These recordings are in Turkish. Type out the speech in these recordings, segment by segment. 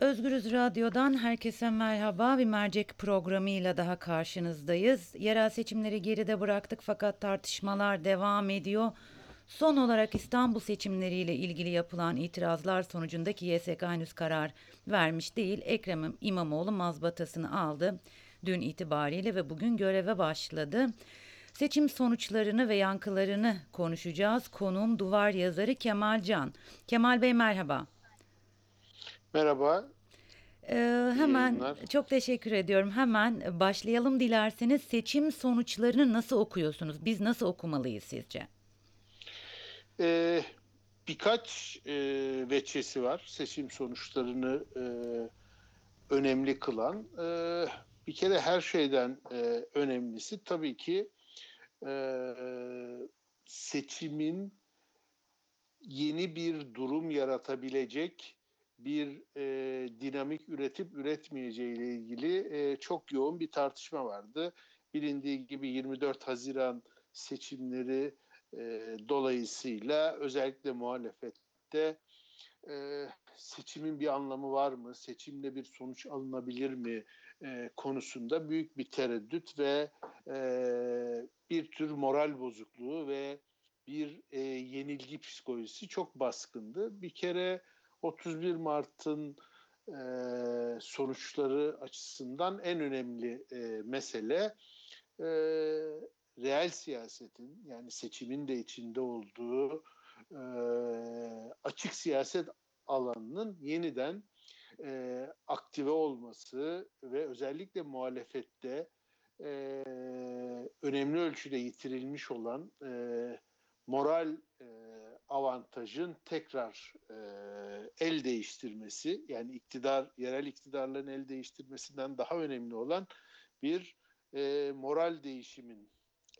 Özgürüz Radyo'dan herkese merhaba. Bir mercek programıyla daha karşınızdayız. Yerel seçimleri geride bıraktık fakat tartışmalar devam ediyor. Son olarak İstanbul seçimleriyle ilgili yapılan itirazlar sonucundaki YSK henüz karar vermiş değil. Ekrem İmamoğlu mazbatasını aldı dün itibariyle ve bugün göreve başladı. Seçim sonuçlarını ve yankılarını konuşacağız. Konuğum duvar yazarı Kemal Can. Kemal Bey merhaba. Merhaba. Ee, hemen çok teşekkür ediyorum. Hemen başlayalım dilerseniz. Seçim sonuçlarını nasıl okuyorsunuz? Biz nasıl okumalıyız sizce? Ee, birkaç e, veçesi var seçim sonuçlarını e, önemli kılan. E, bir kere her şeyden e, önemlisi tabii ki e, seçimin yeni bir durum yaratabilecek bir e, dinamik üretip üretmeyeceği ile ilgili e, çok yoğun bir tartışma vardı. Bilindiği gibi 24 Haziran seçimleri e, dolayısıyla özellikle muhalefette e, seçimin bir anlamı var mı, seçimle bir sonuç alınabilir mi e, konusunda büyük bir tereddüt ve e, bir tür moral bozukluğu ve bir e, yenilgi psikolojisi çok baskındı. Bir kere 31 Mart'ın e, sonuçları açısından en önemli e, mesele e, reel siyasetin yani seçimin de içinde olduğu e, açık siyaset alanının yeniden e, aktive olması ve özellikle muhalefette e, önemli ölçüde yitirilmiş olan e, moral avantajın tekrar e, el değiştirmesi yani iktidar yerel iktidarların el değiştirmesinden daha önemli olan bir e, moral değişimin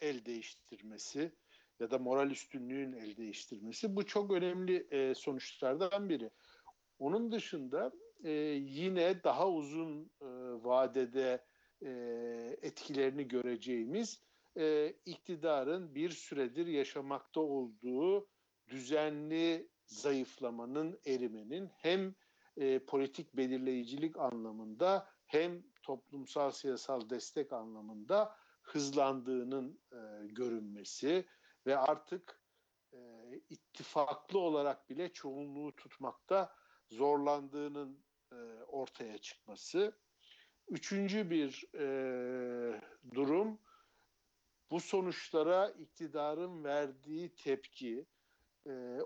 el değiştirmesi ya da moral üstünlüğün el değiştirmesi bu çok önemli e, sonuçlardan biri. Onun dışında e, yine daha uzun e, vadede e, etkilerini göreceğimiz e, iktidarın bir süredir yaşamakta olduğu düzenli zayıflamanın, erimenin hem e, politik belirleyicilik anlamında hem toplumsal siyasal destek anlamında hızlandığının e, görünmesi ve artık e, ittifaklı olarak bile çoğunluğu tutmakta zorlandığının e, ortaya çıkması. Üçüncü bir e, durum bu sonuçlara iktidarın verdiği tepki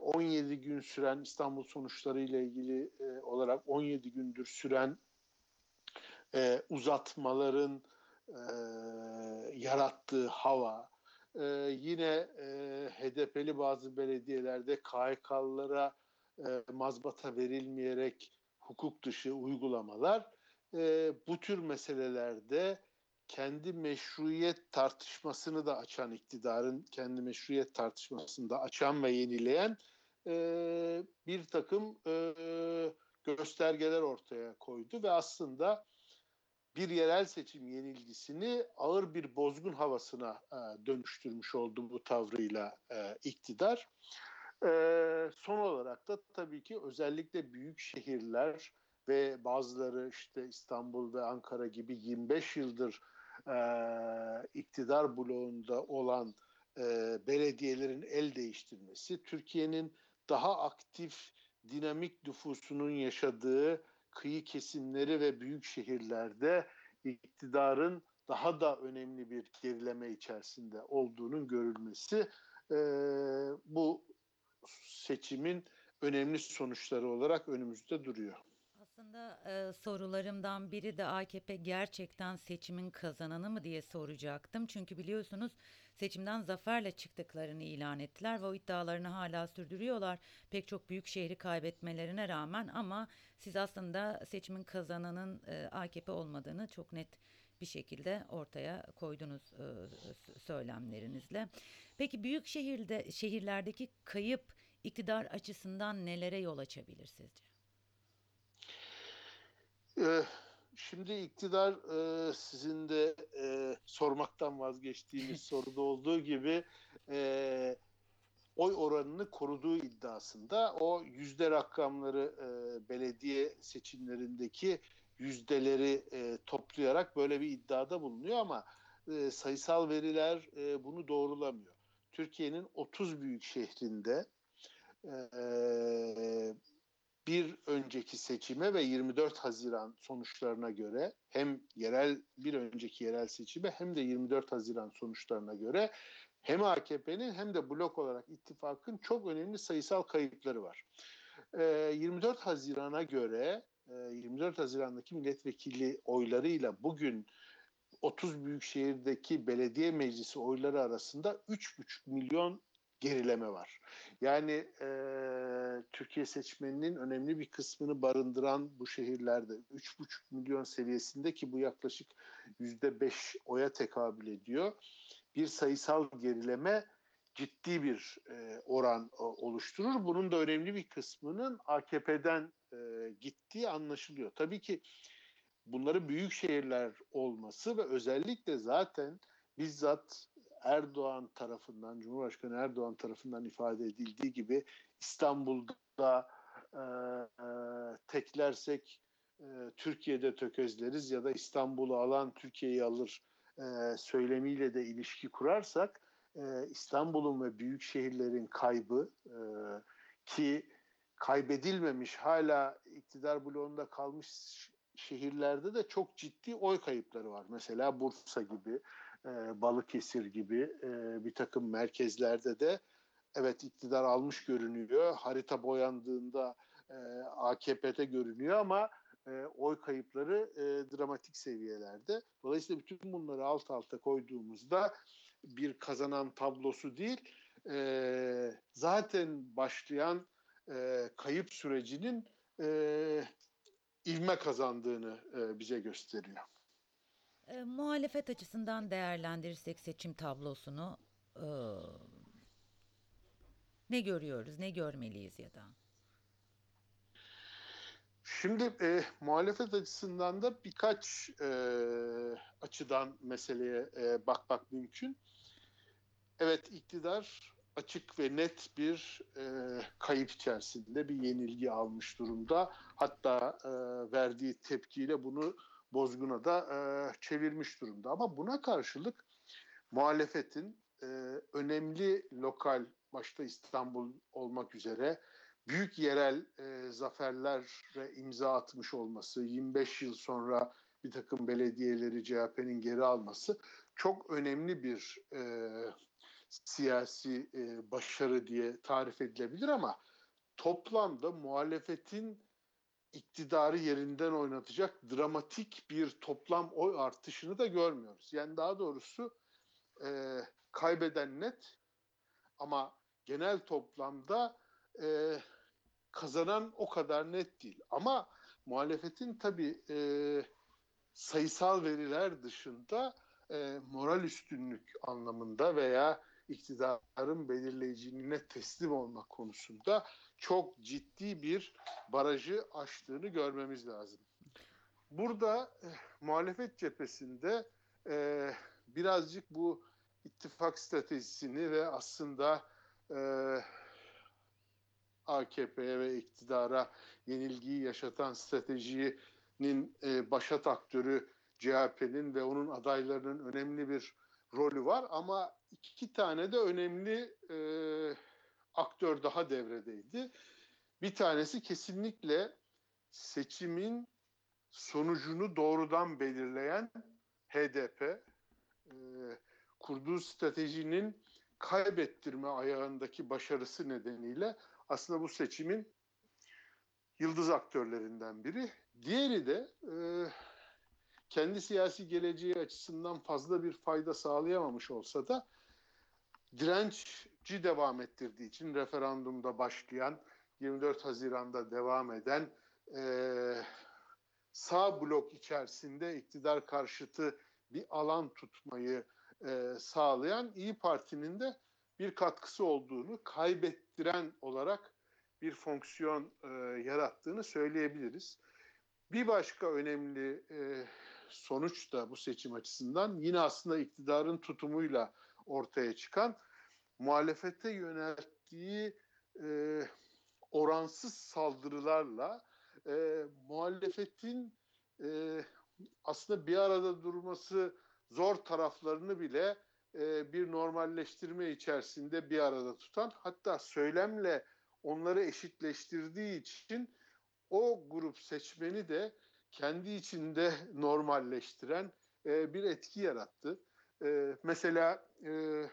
17 gün süren İstanbul sonuçları ile ilgili olarak 17 gündür süren uzatmaların yarattığı hava yine HDP'li bazı belediyelerde KHK'lılara mazbata verilmeyerek hukuk dışı uygulamalar bu tür meselelerde kendi meşruiyet tartışmasını da açan iktidarın kendi meşruiyet tartışmasını da açan ve yenileyen e, bir takım e, göstergeler ortaya koydu ve aslında bir yerel seçim yenilgisini ağır bir bozgun havasına e, dönüştürmüş oldu bu tavrıyla e, iktidar. E, son olarak da tabii ki özellikle büyük şehirler ve bazıları işte İstanbul ve Ankara gibi 25 yıldır e, iktidar bloğunda olan e, belediyelerin el değiştirmesi, Türkiye'nin daha aktif dinamik nüfusunun yaşadığı kıyı kesimleri ve büyük şehirlerde iktidarın daha da önemli bir gerileme içerisinde olduğunun görülmesi e, bu seçimin önemli sonuçları olarak önümüzde duruyor. Aslında e, sorularımdan biri de AKP gerçekten seçimin kazananı mı diye soracaktım. Çünkü biliyorsunuz seçimden zaferle çıktıklarını ilan ettiler ve o iddialarını hala sürdürüyorlar. Pek çok büyük şehri kaybetmelerine rağmen ama siz aslında seçimin kazananın e, AKP olmadığını çok net bir şekilde ortaya koydunuz e, söylemlerinizle. Peki büyük şehirde şehirlerdeki kayıp iktidar açısından nelere yol açabilir sizce? Ee, şimdi iktidar e, sizin de e, sormaktan vazgeçtiğiniz soruda olduğu gibi e, oy oranını koruduğu iddiasında o yüzde rakamları e, belediye seçimlerindeki yüzdeleri e, toplayarak böyle bir iddiada bulunuyor ama e, sayısal veriler e, bunu doğrulamıyor. Türkiye'nin 30 büyük şehrinde e, bir önceki seçime ve 24 Haziran sonuçlarına göre hem yerel bir önceki yerel seçime hem de 24 Haziran sonuçlarına göre hem AKP'nin hem de blok olarak ittifakın çok önemli sayısal kayıpları var. 24 Haziran'a göre 24 Haziran'daki milletvekili oylarıyla bugün 30 büyük şehirdeki belediye meclisi oyları arasında 3,5 milyon gerileme var. Yani e, Türkiye seçmeninin önemli bir kısmını barındıran bu şehirlerde 3,5 milyon seviyesinde ki bu yaklaşık %5 oya tekabül ediyor. Bir sayısal gerileme ciddi bir e, oran o, oluşturur. Bunun da önemli bir kısmının AKP'den e, gittiği anlaşılıyor. Tabii ki bunları büyük şehirler olması ve özellikle zaten bizzat Erdoğan tarafından, Cumhurbaşkanı Erdoğan tarafından ifade edildiği gibi İstanbul'da e, e, teklersek e, Türkiye'de tökezleriz ya da İstanbul'u alan Türkiye'yi alır e, söylemiyle de ilişki kurarsak e, İstanbul'un ve büyük şehirlerin kaybı e, ki kaybedilmemiş hala iktidar bloğunda kalmış şehirlerde de çok ciddi oy kayıpları var. Mesela Bursa gibi, e, Balıkesir gibi e, bir takım merkezlerde de evet iktidar almış görünüyor. Harita boyandığında e, AKP'de görünüyor ama e, oy kayıpları e, dramatik seviyelerde. Dolayısıyla bütün bunları alt alta koyduğumuzda bir kazanan tablosu değil, e, zaten başlayan e, kayıp sürecinin e, ivme kazandığını e, bize gösteriyor. E, muhalefet açısından değerlendirirsek seçim tablosunu e, ne görüyoruz, ne görmeliyiz ya da? Şimdi e, muhalefet açısından da birkaç e, açıdan meseleye e, bakmak mümkün. Evet iktidar açık ve net bir e, kayıp içerisinde bir yenilgi almış durumda. Hatta e, verdiği tepkiyle bunu bozguna da e, çevirmiş durumda. Ama buna karşılık muhalefetin e, önemli lokal başta İstanbul olmak üzere büyük yerel e, zaferlere imza atmış olması, 25 yıl sonra bir takım belediyeleri CHP'nin geri alması çok önemli bir e, siyasi e, başarı diye tarif edilebilir ama toplamda muhalefetin iktidarı yerinden oynatacak dramatik bir toplam oy artışını da görmüyoruz. Yani daha doğrusu e, kaybeden net ama genel toplamda e, kazanan o kadar net değil. Ama muhalefetin tabii e, sayısal veriler dışında e, moral üstünlük anlamında veya iktidarın belirleyiciliğine teslim olmak konusunda çok ciddi bir barajı aştığını görmemiz lazım. Burada e, muhalefet cephesinde e, birazcık bu ittifak stratejisini ve aslında e, AKP'ye ve iktidara yenilgiyi yaşatan stratejinin e, başat aktörü CHP'nin ve onun adaylarının önemli bir rolü var ama iki tane de önemli e, aktör daha devredeydi. Bir tanesi kesinlikle seçimin sonucunu doğrudan belirleyen HDP. E, kurduğu stratejinin kaybettirme ayağındaki başarısı nedeniyle aslında bu seçimin yıldız aktörlerinden biri. Diğeri de e, kendi siyasi geleceği açısından fazla bir fayda sağlayamamış olsa da dirençci devam ettirdiği için referandumda başlayan 24 Haziran'da devam eden e, sağ blok içerisinde iktidar karşıtı bir alan tutmayı e, sağlayan İyi Parti'nin de bir katkısı olduğunu kaybettiren olarak bir fonksiyon e, yarattığını söyleyebiliriz. Bir başka önemli e, sonuç da bu seçim açısından yine aslında iktidarın tutumuyla ortaya çıkan muhalefete yönelt, ettiği e, oransız saldırılarla e, muhalefetin e, aslında bir arada durması zor taraflarını bile e, bir normalleştirme içerisinde bir arada tutan hatta söylemle onları eşitleştirdiği için o grup seçmeni de kendi içinde normalleştiren e, bir etki yarattı. E, mesela e,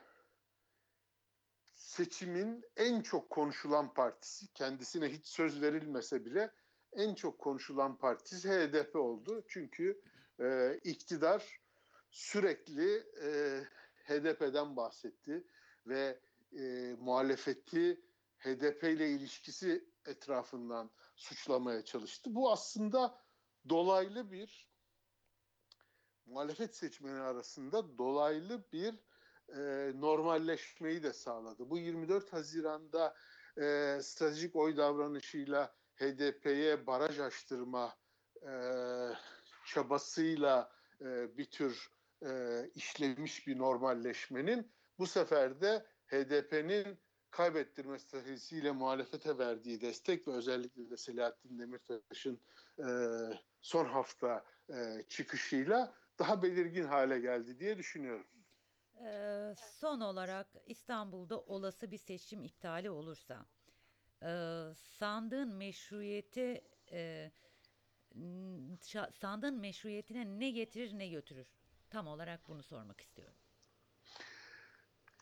seçimin en çok konuşulan partisi, kendisine hiç söz verilmese bile en çok konuşulan partisi HDP oldu. Çünkü e, iktidar sürekli e, HDP'den bahsetti ve e, muhalefeti HDP ile ilişkisi etrafından suçlamaya çalıştı. Bu aslında dolaylı bir muhalefet seçmeni arasında dolaylı bir e, normalleşmeyi de sağladı. Bu 24 Haziran'da e, stratejik oy davranışıyla HDP'ye baraj açtırma e, çabasıyla e, bir tür e, işlemiş bir normalleşmenin bu sefer de HDP'nin kaybettirme stratejisiyle muhalefete verdiği destek ve özellikle de Selahattin Demirtaş'ın e, son hafta e, çıkışıyla daha belirgin hale geldi diye düşünüyorum. Ee, son olarak İstanbul'da olası bir seçim iptali olursa e, sandığın meşruiyeti e, sandığın meşruiyetine ne getirir ne götürür? Tam olarak bunu sormak istiyorum.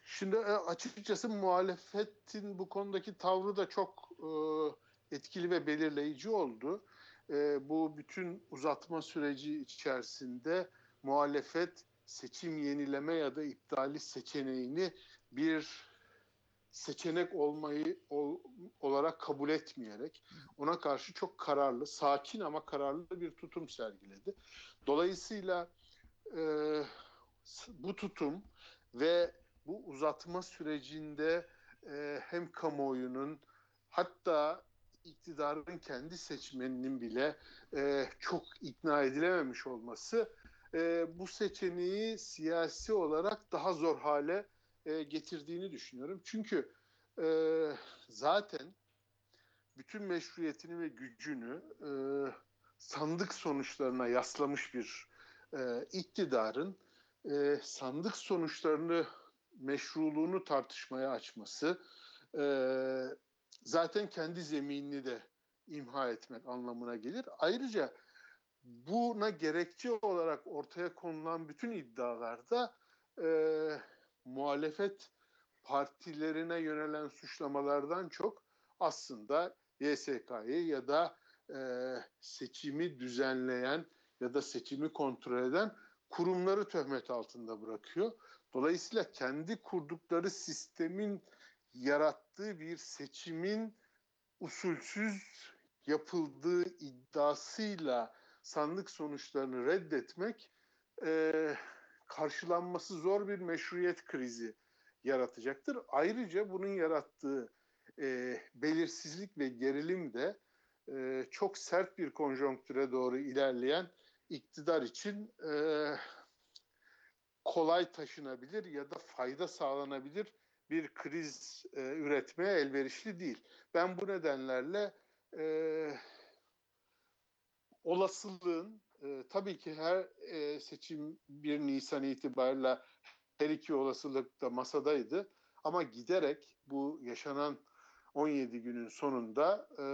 Şimdi e, açıkçası muhalefetin bu konudaki tavrı da çok e, etkili ve belirleyici oldu. E, bu bütün uzatma süreci içerisinde muhalefet seçim yenileme ya da iptali seçeneğini bir seçenek olmayı ol- olarak kabul etmeyerek ona karşı çok kararlı, sakin ama kararlı bir tutum sergiledi. Dolayısıyla e, bu tutum ve bu uzatma sürecinde e, hem kamuoyunun hatta iktidarın kendi seçmeninin bile e, çok ikna edilememiş olması e, bu seçeneği siyasi olarak daha zor hale e, getirdiğini düşünüyorum. Çünkü e, zaten bütün meşruiyetini ve gücünü e, sandık sonuçlarına yaslamış bir e, iktidarın e, sandık sonuçlarını meşruluğunu tartışmaya açması e, zaten kendi zeminini de imha etmek anlamına gelir. Ayrıca buna gerekçe olarak ortaya konulan bütün iddialarda e, muhalefet partilerine yönelen suçlamalardan çok aslında YSK'yı ya da e, seçimi düzenleyen ya da seçimi kontrol eden kurumları töhmet altında bırakıyor. Dolayısıyla kendi kurdukları sistemin yarattığı bir seçimin usulsüz yapıldığı iddiasıyla sandık sonuçlarını reddetmek e, karşılanması zor bir meşruiyet krizi yaratacaktır. Ayrıca bunun yarattığı e, belirsizlik ve gerilim de e, çok sert bir konjonktüre doğru ilerleyen iktidar için e, kolay taşınabilir ya da fayda sağlanabilir bir kriz e, üretmeye elverişli değil. Ben bu nedenlerle e, olasılığın e, tabii ki her e, seçim 1 Nisan itibariyle her iki olasılık da masadaydı. Ama giderek bu yaşanan 17 günün sonunda e,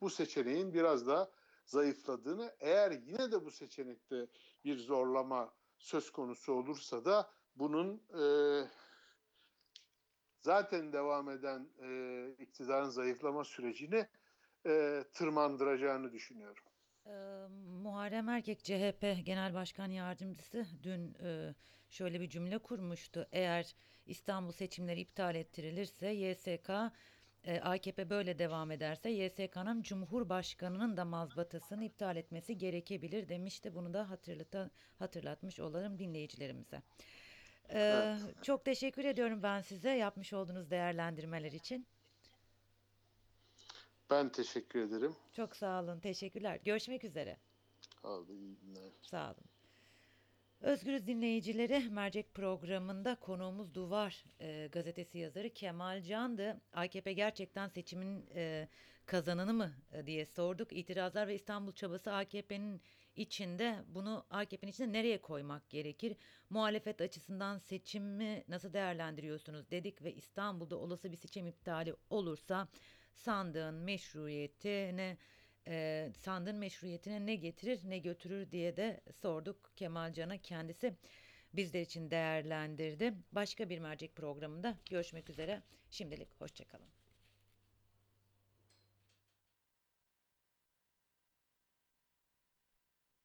bu seçeneğin biraz da zayıfladığını, eğer yine de bu seçenekte bir zorlama söz konusu olursa da bunun e, zaten devam eden e, iktidarın zayıflama sürecini e, tırmandıracağını düşünüyorum. Ee, Muharrem Erkek CHP Genel Başkan Yardımcısı dün e, şöyle bir cümle kurmuştu. Eğer İstanbul seçimleri iptal ettirilirse YSK e, AKP böyle devam ederse YSK'nın Cumhurbaşkanı'nın da mazbatasını iptal etmesi gerekebilir demişti. Bunu da hatırlata, hatırlatmış olalım dinleyicilerimize. Ee, Çok teşekkür ediyorum ben size yapmış olduğunuz değerlendirmeler için. Ben teşekkür ederim. Çok sağ olun, teşekkürler. Görüşmek üzere. Oldu, iyi günler. Sağ olun. Özgürüz dinleyicileri mercek programında konuğumuz Duvar e, gazetesi yazarı Kemal Can'dı. AKP gerçekten seçimin e, kazananı mı e, diye sorduk. İtirazlar ve İstanbul çabası AKP'nin içinde bunu AKP'nin içinde nereye koymak gerekir? Muhalefet açısından seçimi nasıl değerlendiriyorsunuz dedik ve İstanbul'da olası bir seçim iptali olursa sandığın meşruiyetine e, sandığın meşruiyetine ne getirir ne götürür diye de sorduk Kemal Can'a kendisi bizler için değerlendirdi. Başka bir mercek programında görüşmek üzere. Şimdilik hoşçakalın.